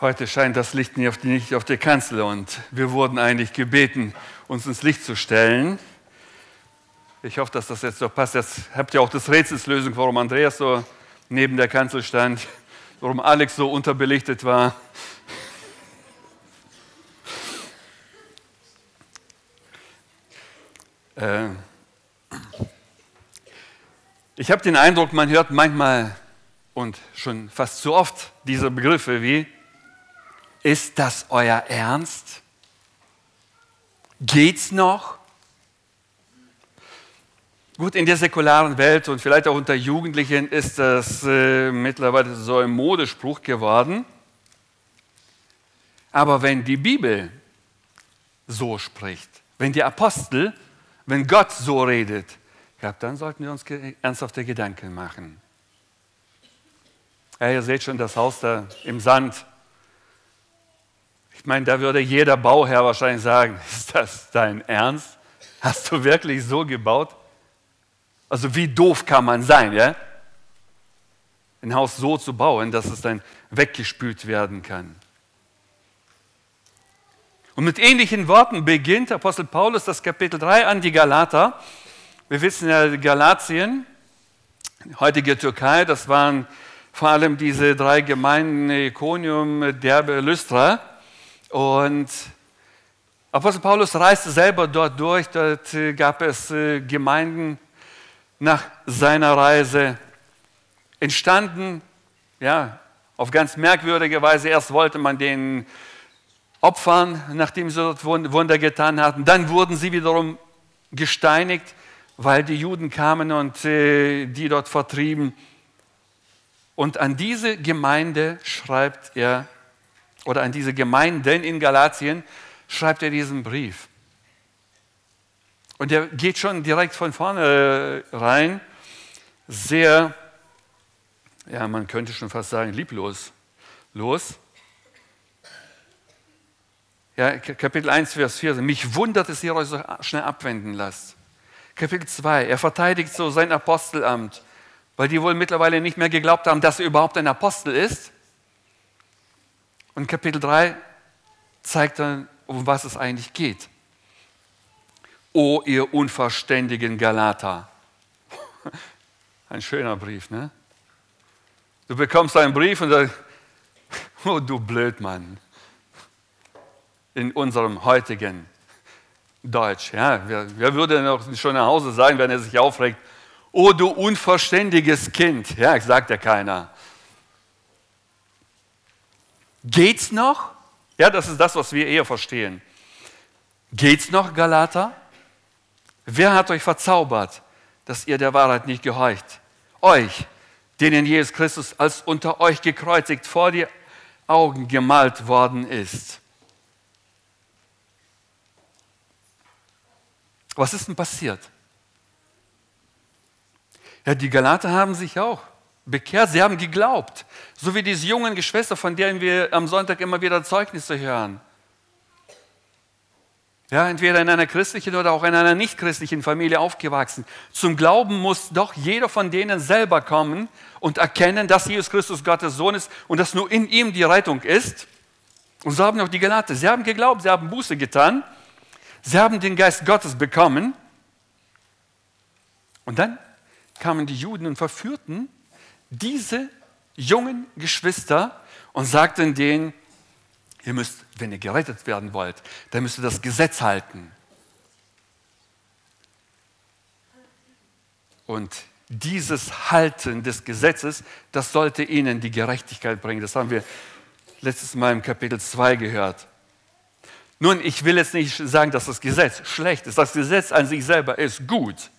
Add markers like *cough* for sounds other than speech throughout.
Heute scheint das Licht nicht auf, die, nicht auf der Kanzel und wir wurden eigentlich gebeten, uns ins Licht zu stellen. Ich hoffe, dass das jetzt so passt. Jetzt habt ihr auch das Rätselslösung, warum Andreas so neben der Kanzel stand, warum Alex so unterbelichtet war. Äh, ich habe den Eindruck, man hört manchmal und schon fast zu oft diese Begriffe wie ist das euer Ernst? Geht's noch? Gut, in der säkularen Welt und vielleicht auch unter Jugendlichen ist das äh, mittlerweile so ein Modespruch geworden. Aber wenn die Bibel so spricht, wenn die Apostel, wenn Gott so redet, ja, dann sollten wir uns ernsthafte Gedanken machen. Ja, ihr seht schon das Haus da im Sand. Ich meine, da würde jeder Bauherr wahrscheinlich sagen, *laughs* ist das dein Ernst? Hast du wirklich so gebaut? Also wie doof kann man sein, ja? Ein Haus so zu bauen, dass es dann weggespült werden kann. Und mit ähnlichen Worten beginnt Apostel Paulus das Kapitel 3 an die Galater. Wir wissen ja, Galatien, heutige Türkei, das waren vor allem diese drei Gemeinden, Iconium, Derbe, Lystra. Und Apostel Paulus reiste selber dort durch. Dort äh, gab es äh, Gemeinden nach seiner Reise entstanden, ja, auf ganz merkwürdige Weise. Erst wollte man den opfern, nachdem sie dort Wunder getan hatten. Dann wurden sie wiederum gesteinigt, weil die Juden kamen und äh, die dort vertrieben. Und an diese Gemeinde schreibt er oder an diese Gemeinden in Galatien schreibt er diesen Brief. Und er geht schon direkt von vorne rein, sehr, ja, man könnte schon fast sagen, lieblos los. Ja, Kapitel 1, Vers 4. Mich wundert, dass ihr euch so schnell abwenden lasst. Kapitel 2. Er verteidigt so sein Apostelamt, weil die wohl mittlerweile nicht mehr geglaubt haben, dass er überhaupt ein Apostel ist. Und Kapitel 3 zeigt dann, um was es eigentlich geht. O ihr unverständigen Galater. Ein schöner Brief, ne? Du bekommst einen Brief und sagst, *laughs* oh du Blödmann. In unserem heutigen Deutsch, ja. Wer, wer würde noch schon nach Hause sagen, wenn er sich aufregt, oh du unverständiges Kind. Ja, sagt ja keiner. Geht's noch? Ja, das ist das, was wir eher verstehen. Geht's noch, Galater? Wer hat euch verzaubert, dass ihr der Wahrheit nicht gehorcht? Euch, denen Jesus Christus als unter euch gekreuzigt vor die Augen gemalt worden ist. Was ist denn passiert? Ja, die Galater haben sich auch bekehrt, sie haben geglaubt. So wie diese jungen Geschwister, von denen wir am Sonntag immer wieder Zeugnisse hören. Ja, entweder in einer christlichen oder auch in einer nicht-christlichen Familie aufgewachsen. Zum Glauben muss doch jeder von denen selber kommen und erkennen, dass Jesus Christus Gottes Sohn ist und dass nur in ihm die Rettung ist. Und so haben auch die Galater. Sie haben geglaubt, sie haben Buße getan, sie haben den Geist Gottes bekommen. Und dann kamen die Juden und verführten diese jungen Geschwister und sagten denen, ihr müsst, wenn ihr gerettet werden wollt, dann müsst ihr das Gesetz halten. Und dieses Halten des Gesetzes, das sollte ihnen die Gerechtigkeit bringen. Das haben wir letztes Mal im Kapitel 2 gehört. Nun, ich will jetzt nicht sagen, dass das Gesetz schlecht ist. Das Gesetz an sich selber ist gut.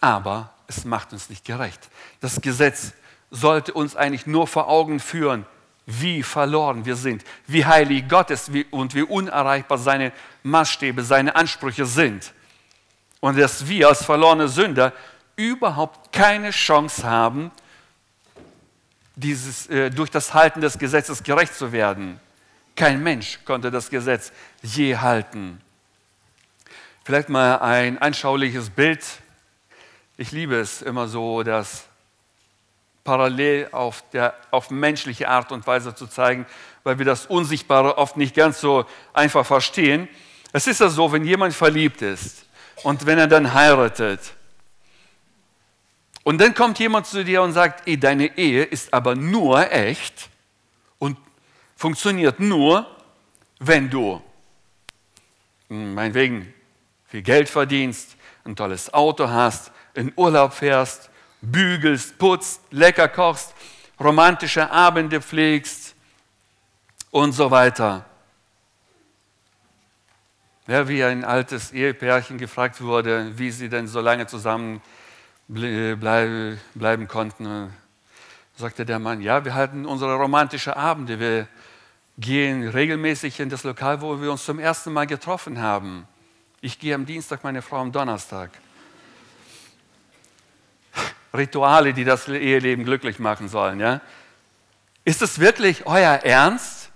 Aber es macht uns nicht gerecht. Das Gesetz sollte uns eigentlich nur vor Augen führen, wie verloren wir sind, wie heilig Gott ist und wie unerreichbar seine Maßstäbe, seine Ansprüche sind. Und dass wir als verlorene Sünder überhaupt keine Chance haben, dieses, äh, durch das Halten des Gesetzes gerecht zu werden. Kein Mensch konnte das Gesetz je halten. Vielleicht mal ein anschauliches Bild ich liebe es immer so, das parallel auf, der, auf menschliche Art und Weise zu zeigen, weil wir das Unsichtbare oft nicht ganz so einfach verstehen. Es ist ja so, wenn jemand verliebt ist und wenn er dann heiratet und dann kommt jemand zu dir und sagt, deine Ehe ist aber nur echt und funktioniert nur, wenn du meinetwegen viel Geld verdienst, ein tolles Auto hast, in Urlaub fährst, bügelst, putzt, lecker kochst, romantische Abende pflegst und so weiter. Ja, wie ein altes Ehepärchen gefragt wurde, wie sie denn so lange zusammen bleiben konnten, sagte der Mann, ja, wir halten unsere romantischen Abende, wir gehen regelmäßig in das Lokal, wo wir uns zum ersten Mal getroffen haben. Ich gehe am Dienstag, meine Frau am Donnerstag. Rituale, die das Eheleben glücklich machen sollen. Ja? Ist es wirklich euer Ernst?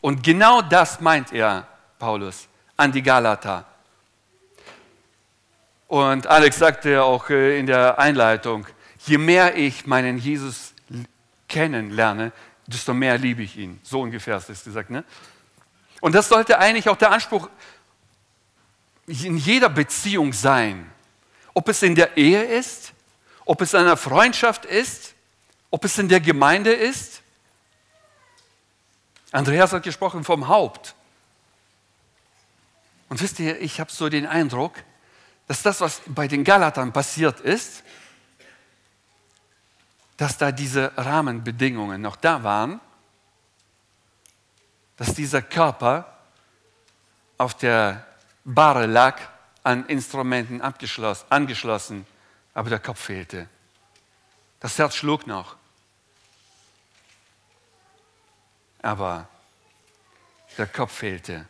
Und genau das meint er, Paulus, an die Galater. Und Alex sagte auch äh, in der Einleitung, je mehr ich meinen Jesus kennenlerne, desto mehr liebe ich ihn. So ungefähr ist es gesagt. Ne? Und das sollte eigentlich auch der Anspruch in jeder Beziehung sein. Ob es in der Ehe ist, ob es in einer Freundschaft ist, ob es in der Gemeinde ist. Andreas hat gesprochen vom Haupt. Und wisst ihr, ich habe so den Eindruck, dass das, was bei den Galatern passiert ist, dass da diese Rahmenbedingungen noch da waren, dass dieser Körper auf der Barre lag, an Instrumenten angeschlossen, aber der Kopf fehlte. Das Herz schlug noch. Aber der Kopf fehlte.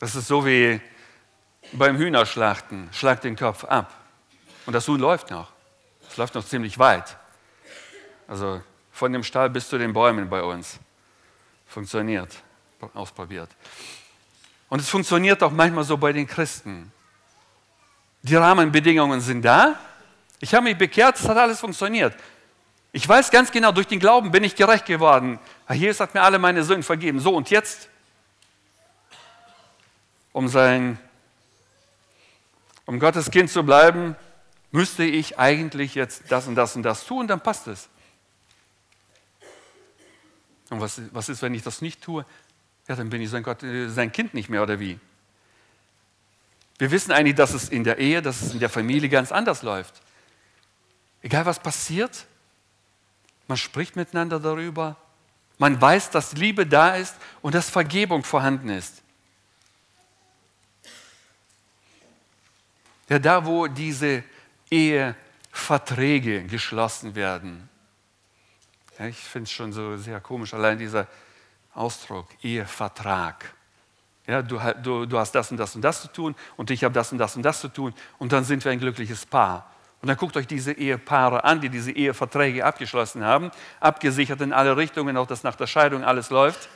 Das ist so wie beim Hühnerschlachten. Schlag den Kopf ab. Und das Huhn läuft noch. Es läuft noch ziemlich weit. Also von dem Stall bis zu den Bäumen bei uns. Funktioniert. Ausprobiert. Und es funktioniert auch manchmal so bei den Christen. Die Rahmenbedingungen sind da. Ich habe mich bekehrt, es hat alles funktioniert. Ich weiß ganz genau, durch den Glauben bin ich gerecht geworden. Jesus hat mir alle meine Sünden vergeben. So, und jetzt, um, sein, um Gottes Kind zu bleiben, müsste ich eigentlich jetzt das und das und das tun, dann passt es. Und was, was ist, wenn ich das nicht tue? Ja, dann bin ich sein, Gott, äh, sein Kind nicht mehr oder wie? Wir wissen eigentlich, dass es in der Ehe, dass es in der Familie ganz anders läuft. Egal was passiert, man spricht miteinander darüber, man weiß, dass Liebe da ist und dass Vergebung vorhanden ist. Ja, da, wo diese Eheverträge geschlossen werden. Ja, ich finde es schon so sehr komisch, allein dieser Ausdruck, Ehevertrag. Ja, du, du, du hast das und das und das zu tun und ich habe das und das und das zu tun und dann sind wir ein glückliches Paar. Und dann guckt euch diese Ehepaare an, die diese Eheverträge abgeschlossen haben, abgesichert in alle Richtungen, auch dass nach der Scheidung alles läuft.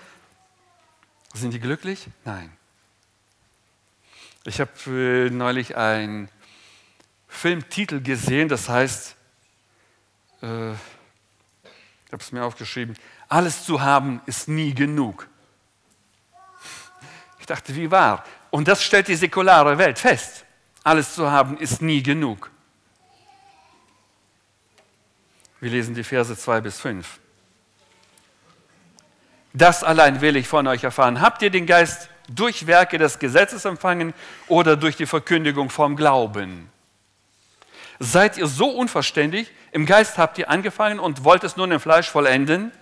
Sind die glücklich? Nein. Ich habe äh, neulich einen Filmtitel gesehen, das heißt, äh, ich habe es mir aufgeschrieben, alles zu haben ist nie genug. Ich dachte, wie wahr? Und das stellt die säkulare Welt fest. Alles zu haben ist nie genug. Wir lesen die Verse 2 bis 5. Das allein will ich von euch erfahren. Habt ihr den Geist durch Werke des Gesetzes empfangen oder durch die Verkündigung vom Glauben? Seid ihr so unverständig? Im Geist habt ihr angefangen und wollt es nun im Fleisch vollenden?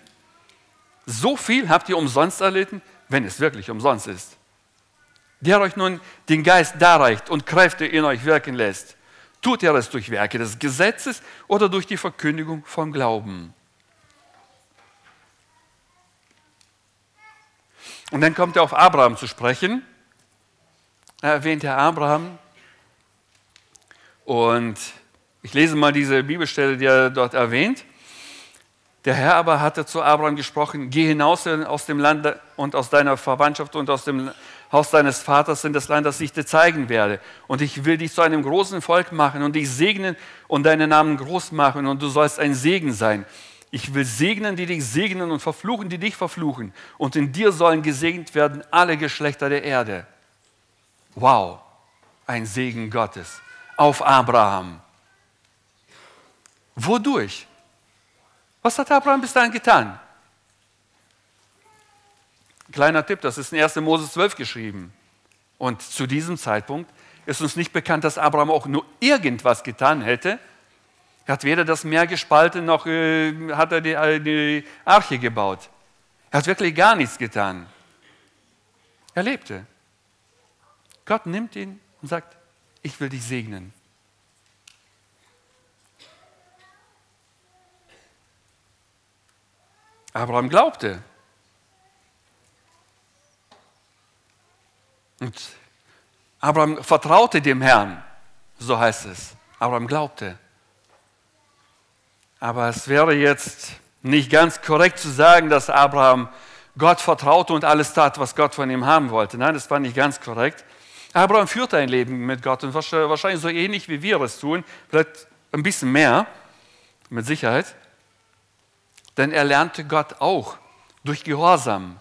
So viel habt ihr umsonst erlitten, wenn es wirklich umsonst ist. Der euch nun den Geist darreicht und Kräfte in euch wirken lässt, tut er es durch Werke des Gesetzes oder durch die Verkündigung vom Glauben? Und dann kommt er auf Abraham zu sprechen. Er erwähnt Herr Abraham und ich lese mal diese Bibelstelle, die er dort erwähnt. Der Herr aber hatte zu Abraham gesprochen, geh hinaus aus dem Land und aus deiner Verwandtschaft und aus dem Haus deines Vaters in das Land, das ich dir zeigen werde. Und ich will dich zu einem großen Volk machen und dich segnen und deinen Namen groß machen und du sollst ein Segen sein. Ich will segnen, die dich segnen und verfluchen, die dich verfluchen. Und in dir sollen gesegnet werden alle Geschlechter der Erde. Wow, ein Segen Gottes auf Abraham. Wodurch? Was hat Abraham bis dahin getan? Kleiner Tipp, das ist in 1. Mose 12 geschrieben. Und zu diesem Zeitpunkt ist uns nicht bekannt, dass Abraham auch nur irgendwas getan hätte. Er hat weder das Meer gespalten, noch äh, hat er die, äh, die Arche gebaut. Er hat wirklich gar nichts getan. Er lebte. Gott nimmt ihn und sagt, ich will dich segnen. Abraham glaubte. Und Abraham vertraute dem Herrn, so heißt es. Abraham glaubte. Aber es wäre jetzt nicht ganz korrekt zu sagen, dass Abraham Gott vertraute und alles tat, was Gott von ihm haben wollte. Nein, das war nicht ganz korrekt. Abraham führte ein Leben mit Gott und wahrscheinlich so ähnlich wie wir es tun, vielleicht ein bisschen mehr, mit Sicherheit. Denn er lernte Gott auch durch Gehorsam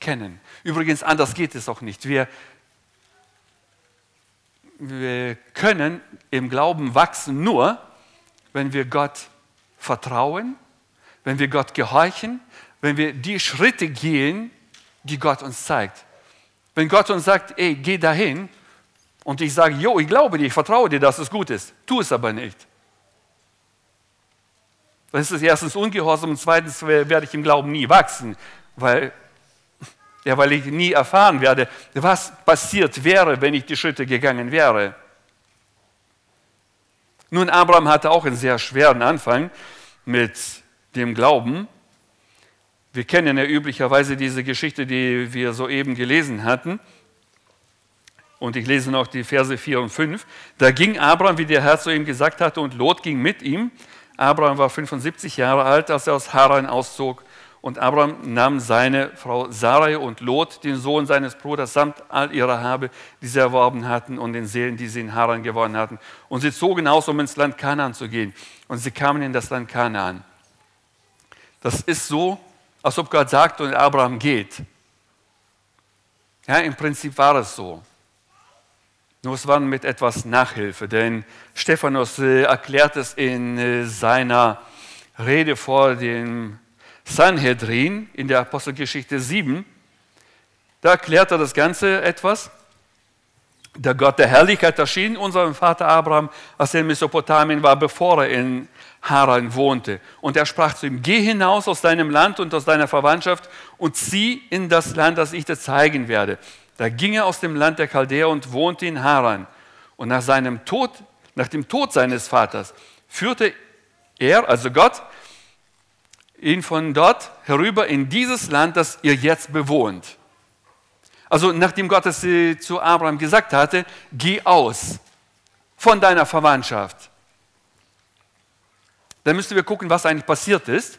kennen. Übrigens, anders geht es auch nicht. Wir, wir können im Glauben wachsen nur, wenn wir Gott vertrauen, wenn wir Gott gehorchen, wenn wir die Schritte gehen, die Gott uns zeigt. Wenn Gott uns sagt, ey, geh dahin, und ich sage, jo, ich glaube dir, ich vertraue dir, dass es gut ist, tu es aber nicht. Dann ist es erstens ungehorsam und zweitens werde ich im Glauben nie wachsen, weil, ja, weil ich nie erfahren werde, was passiert wäre, wenn ich die Schritte gegangen wäre. Nun, Abraham hatte auch einen sehr schweren Anfang mit dem Glauben. Wir kennen ja üblicherweise diese Geschichte, die wir soeben gelesen hatten. Und ich lese noch die Verse 4 und 5. Da ging Abraham, wie der Herr zu ihm gesagt hatte, und Lot ging mit ihm. Abraham war 75 Jahre alt, als er aus Haran auszog. Und Abraham nahm seine Frau Sarai und Lot, den Sohn seines Bruders, samt all ihrer Habe, die sie erworben hatten, und den Seelen, die sie in Haran gewonnen hatten. Und sie zogen aus, um ins Land Kanaan zu gehen. Und sie kamen in das Land Kanaan. Das ist so, als ob Gott sagt und Abraham geht. Ja, im Prinzip war es so. Nur es war mit etwas Nachhilfe, denn Stephanus äh, erklärt es in äh, seiner Rede vor dem Sanhedrin in der Apostelgeschichte 7. Da erklärt er das Ganze etwas. Der Gott der Herrlichkeit erschien unserem Vater Abraham, als er in Mesopotamien war, bevor er in Haran wohnte. Und er sprach zu ihm, geh hinaus aus deinem Land und aus deiner Verwandtschaft und zieh in das Land, das ich dir zeigen werde. Da ging er aus dem Land der Chaldäer und wohnte in Haran. Und nach seinem Tod, nach dem Tod seines Vaters, führte er, also Gott, ihn von dort herüber in dieses Land, das ihr jetzt bewohnt. Also nachdem Gott es zu Abraham gesagt hatte, geh aus von deiner Verwandtschaft. Dann müssen wir gucken, was eigentlich passiert ist.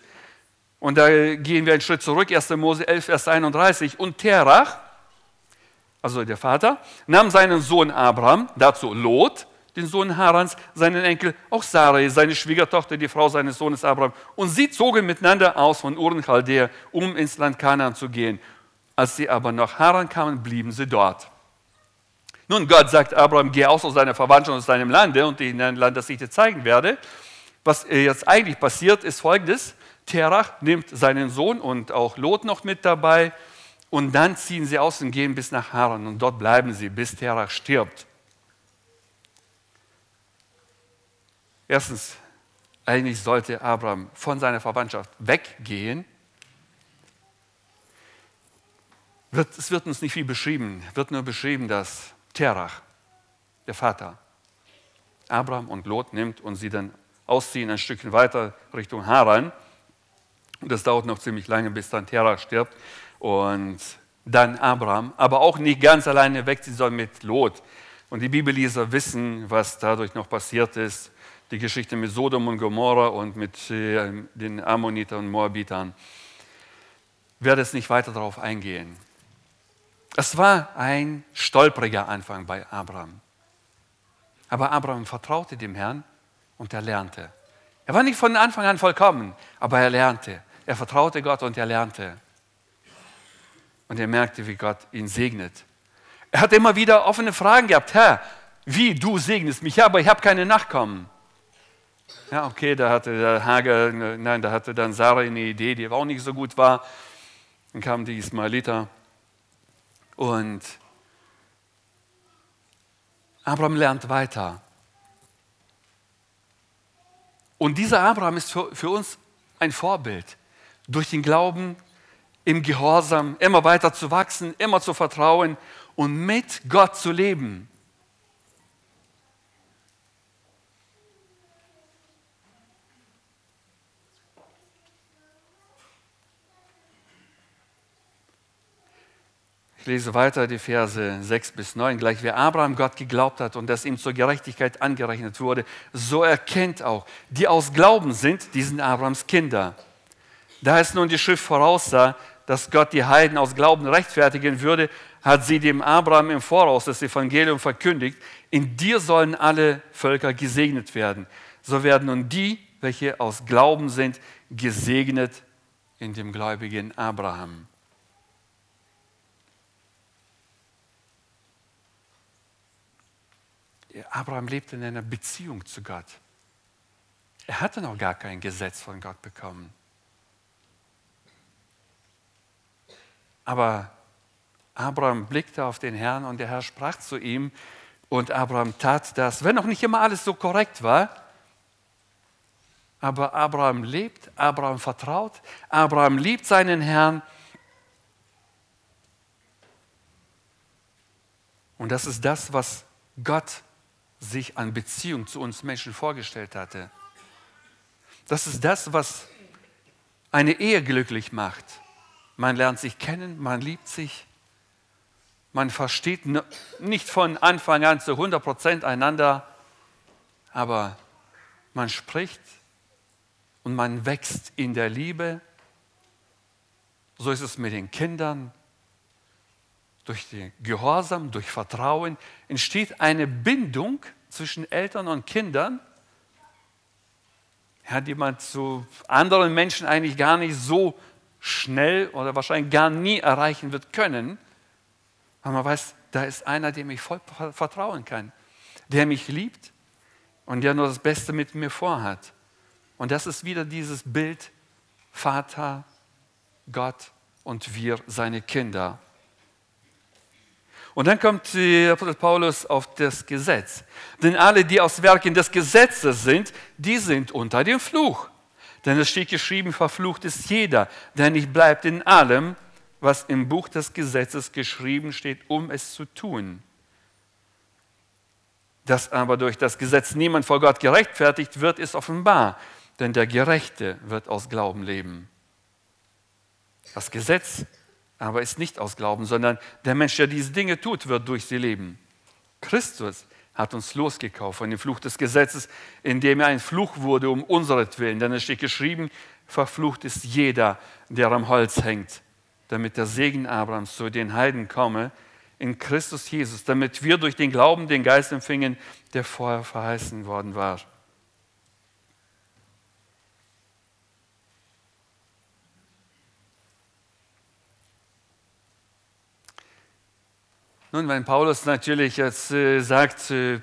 Und da gehen wir einen Schritt zurück, 1. Mose 11, Vers 31. Und Terach, also der Vater, nahm seinen Sohn Abraham, dazu Lot, den Sohn Harans, seinen Enkel, auch Sarai, seine Schwiegertochter, die Frau seines Sohnes Abraham. Und sie zogen miteinander aus von Uren Chaldea, um ins Land Kanaan zu gehen. Als sie aber nach Haran kamen, blieben sie dort. Nun, Gott sagt Abraham, geh aus aus deiner Verwandtschaft, aus deinem Lande und in ein Land, das ich dir zeigen werde. Was jetzt eigentlich passiert, ist folgendes. Terach nimmt seinen Sohn und auch Lot noch mit dabei und dann ziehen sie aus und gehen bis nach Haran und dort bleiben sie, bis Terach stirbt. Erstens, eigentlich sollte Abraham von seiner Verwandtschaft weggehen. es wird uns nicht viel beschrieben, wird nur beschrieben, dass Terach, der Vater, Abraham und Lot nimmt und sie dann ausziehen ein Stückchen weiter Richtung Haran. Und das dauert noch ziemlich lange, bis dann Terach stirbt und dann Abraham, aber auch nicht ganz alleine wegziehen soll mit Lot. Und die Bibelleser wissen, was dadurch noch passiert ist. Die Geschichte mit Sodom und Gomorra und mit äh, den Ammonitern und Moabitern. Ich werde jetzt nicht weiter darauf eingehen. Es war ein stolpriger Anfang bei Abraham. Aber Abraham vertraute dem Herrn und er lernte. Er war nicht von Anfang an vollkommen, aber er lernte. Er vertraute Gott und er lernte. Und er merkte, wie Gott ihn segnet. Er hat immer wieder offene Fragen gehabt. Herr, wie du segnest mich, ja, aber ich habe keine Nachkommen. Ja, okay, da hatte der Hager, nein, da hatte dann Sarah eine Idee, die auch nicht so gut war. Dann kamen die Ismailiter und Abraham lernt weiter. Und dieser Abraham ist für, für uns ein Vorbild. Durch den Glauben im Gehorsam immer weiter zu wachsen, immer zu vertrauen und mit Gott zu leben. Ich lese weiter die Verse 6 bis 9. Gleich wie Abraham Gott geglaubt hat und das ihm zur Gerechtigkeit angerechnet wurde, so erkennt auch, die aus Glauben sind, diesen Abrahams Kinder. Da es nun die Schrift voraussah, dass Gott die Heiden aus Glauben rechtfertigen würde, hat sie dem Abraham im Voraus das Evangelium verkündigt. In dir sollen alle Völker gesegnet werden. So werden nun die, welche aus Glauben sind, gesegnet in dem gläubigen Abraham. Abraham lebte in einer Beziehung zu Gott. Er hatte noch gar kein Gesetz von Gott bekommen. Aber Abraham blickte auf den Herrn und der Herr sprach zu ihm und Abraham tat das, wenn auch nicht immer alles so korrekt war. Aber Abraham lebt, Abraham vertraut, Abraham liebt seinen Herrn. Und das ist das, was Gott sich an Beziehung zu uns Menschen vorgestellt hatte. Das ist das, was eine Ehe glücklich macht. Man lernt sich kennen, man liebt sich, man versteht nicht von Anfang an zu 100 Prozent einander, aber man spricht und man wächst in der Liebe. So ist es mit den Kindern, durch den Gehorsam, durch Vertrauen entsteht eine Bindung zwischen Eltern und Kindern, ja, die man zu anderen Menschen eigentlich gar nicht so schnell oder wahrscheinlich gar nie erreichen wird können, weil man weiß, da ist einer, dem ich voll vertrauen kann, der mich liebt und der nur das Beste mit mir vorhat. Und das ist wieder dieses Bild Vater, Gott und wir, seine Kinder. Und dann kommt Apostel Paulus auf das Gesetz. Denn alle, die aus Werken des Gesetzes sind, die sind unter dem Fluch. Denn es steht geschrieben, verflucht ist jeder, der nicht bleibt in allem, was im Buch des Gesetzes geschrieben steht, um es zu tun. Dass aber durch das Gesetz niemand vor Gott gerechtfertigt wird, ist offenbar, denn der Gerechte wird aus Glauben leben. Das Gesetz aber ist nicht aus Glauben, sondern der Mensch, der diese Dinge tut, wird durch sie leben. Christus hat uns losgekauft von dem Fluch des Gesetzes, indem er ein Fluch wurde um unseretwillen. Denn es steht geschrieben, verflucht ist jeder, der am Holz hängt, damit der Segen Abrahams zu den Heiden komme in Christus Jesus, damit wir durch den Glauben den Geist empfingen, der vorher verheißen worden war. Nun, wenn Paulus natürlich jetzt äh, sagt, äh,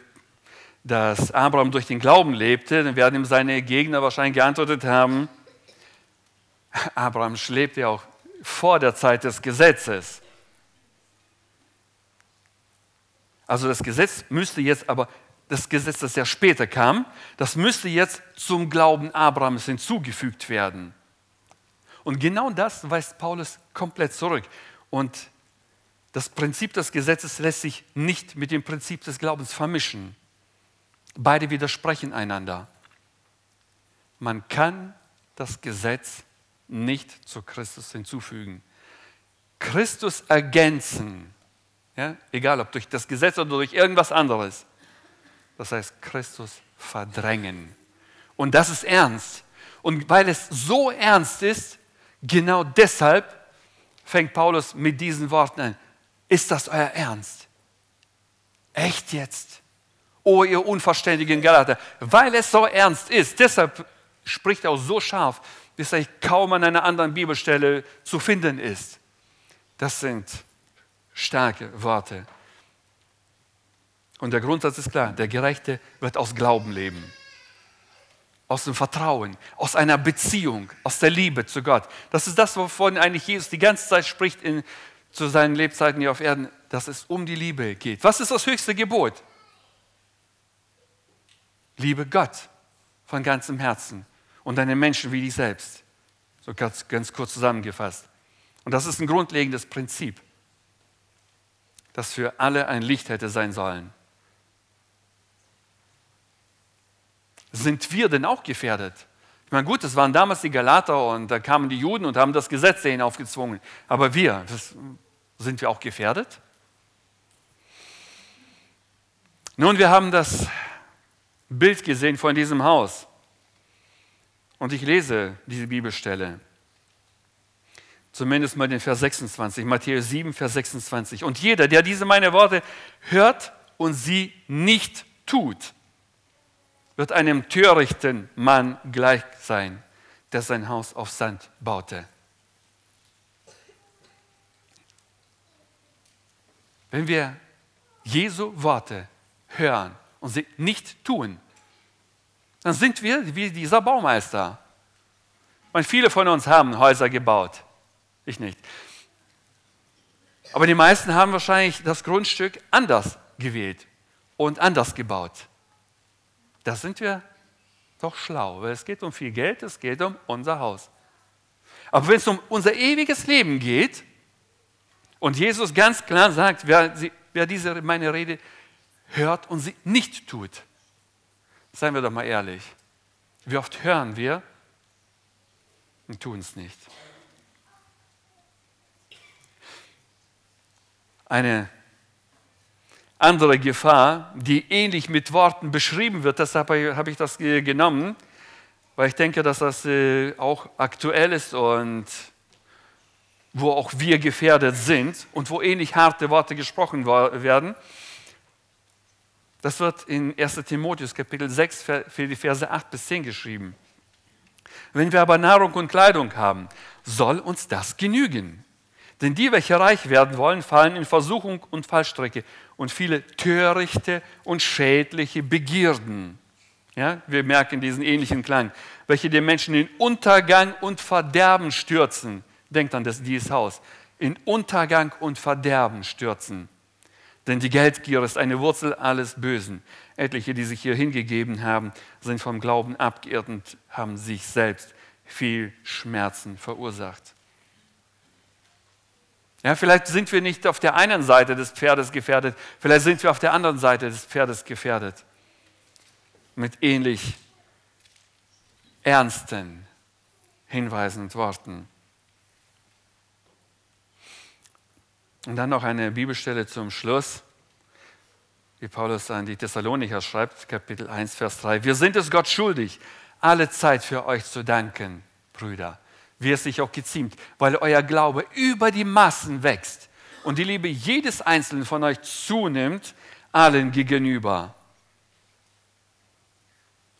dass Abraham durch den Glauben lebte, dann werden ihm seine Gegner wahrscheinlich geantwortet haben, *laughs* Abraham lebte ja auch vor der Zeit des Gesetzes. Also das Gesetz müsste jetzt aber, das Gesetz, das ja später kam, das müsste jetzt zum Glauben Abrahams hinzugefügt werden. Und genau das weist Paulus komplett zurück. Und das Prinzip des Gesetzes lässt sich nicht mit dem Prinzip des Glaubens vermischen. Beide widersprechen einander. Man kann das Gesetz nicht zu Christus hinzufügen. Christus ergänzen, ja, egal ob durch das Gesetz oder durch irgendwas anderes. Das heißt, Christus verdrängen. Und das ist ernst. Und weil es so ernst ist, genau deshalb fängt Paulus mit diesen Worten an. Ist das euer Ernst? Echt jetzt? Oh, ihr unverständigen Galater. Weil es so ernst ist, deshalb spricht er auch so scharf, bis er kaum an einer anderen Bibelstelle zu finden ist. Das sind starke Worte. Und der Grundsatz ist klar, der Gerechte wird aus Glauben leben, aus dem Vertrauen, aus einer Beziehung, aus der Liebe zu Gott. Das ist das, wovon eigentlich Jesus die ganze Zeit spricht in, zu seinen Lebzeiten hier auf Erden, dass es um die Liebe geht. Was ist das höchste Gebot? Liebe Gott von ganzem Herzen und deine Menschen wie dich selbst. So ganz, ganz kurz zusammengefasst. Und das ist ein grundlegendes Prinzip, das für alle ein Licht hätte sein sollen. sind wir denn auch gefährdet? Ich meine, gut, das waren damals die Galater und da kamen die Juden und haben das Gesetz denen aufgezwungen. Aber wir, das, sind wir auch gefährdet? Nun, wir haben das Bild gesehen von diesem Haus. Und ich lese diese Bibelstelle. Zumindest mal den Vers 26, Matthäus 7, Vers 26. Und jeder, der diese meine Worte hört und sie nicht tut, wird einem törichten Mann gleich sein, der sein Haus auf Sand baute. Wenn wir Jesu Worte hören und sie nicht tun, dann sind wir wie dieser Baumeister. Und viele von uns haben Häuser gebaut. Ich nicht. Aber die meisten haben wahrscheinlich das Grundstück anders gewählt und anders gebaut. Da sind wir doch schlau, weil es geht um viel Geld, es geht um unser Haus. Aber wenn es um unser ewiges Leben geht und Jesus ganz klar sagt, wer, wer diese meine Rede hört und sie nicht tut, seien wir doch mal ehrlich, wie oft hören wir und tun es nicht. Eine andere Gefahr, die ähnlich mit Worten beschrieben wird. Deshalb habe ich das genommen, weil ich denke, dass das äh, auch aktuell ist und wo auch wir gefährdet sind und wo ähnlich harte Worte gesprochen werden. Das wird in 1 Timotheus Kapitel 6 für die Verse 8 bis 10 geschrieben. Wenn wir aber Nahrung und Kleidung haben, soll uns das genügen. Denn die, welche reich werden wollen, fallen in Versuchung und Fallstrecke und viele törichte und schädliche Begierden. Ja, wir merken diesen ähnlichen Klang, welche den Menschen in Untergang und Verderben stürzen. Denkt an das, dieses Haus. In Untergang und Verderben stürzen. Denn die Geldgier ist eine Wurzel alles Bösen. Etliche, die sich hier hingegeben haben, sind vom Glauben abgeirrt und haben sich selbst viel Schmerzen verursacht. Ja, vielleicht sind wir nicht auf der einen Seite des Pferdes gefährdet, vielleicht sind wir auf der anderen Seite des Pferdes gefährdet. Mit ähnlich ernsten Hinweisen und Worten. Und dann noch eine Bibelstelle zum Schluss, wie Paulus an die Thessalonicher schreibt, Kapitel 1, Vers 3. Wir sind es Gott schuldig, alle Zeit für euch zu danken, Brüder wie es sich auch geziemt, weil euer Glaube über die Massen wächst und die Liebe jedes Einzelnen von euch zunimmt, allen gegenüber.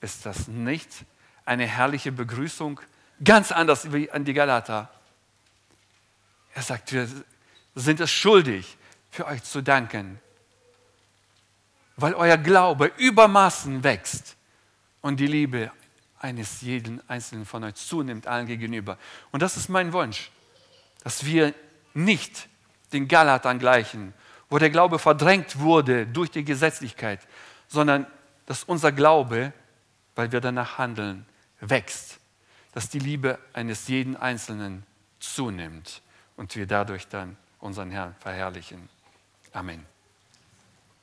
Ist das nicht eine herrliche Begrüßung? Ganz anders wie an die Galater. Er sagt, wir sind es schuldig, für euch zu danken, weil euer Glaube über Maßen wächst und die Liebe eines jeden einzelnen von euch zunimmt, allen gegenüber. Und das ist mein Wunsch, dass wir nicht den Galatern gleichen, wo der Glaube verdrängt wurde durch die Gesetzlichkeit, sondern dass unser Glaube, weil wir danach handeln, wächst, dass die Liebe eines jeden Einzelnen zunimmt und wir dadurch dann unseren Herrn verherrlichen. Amen.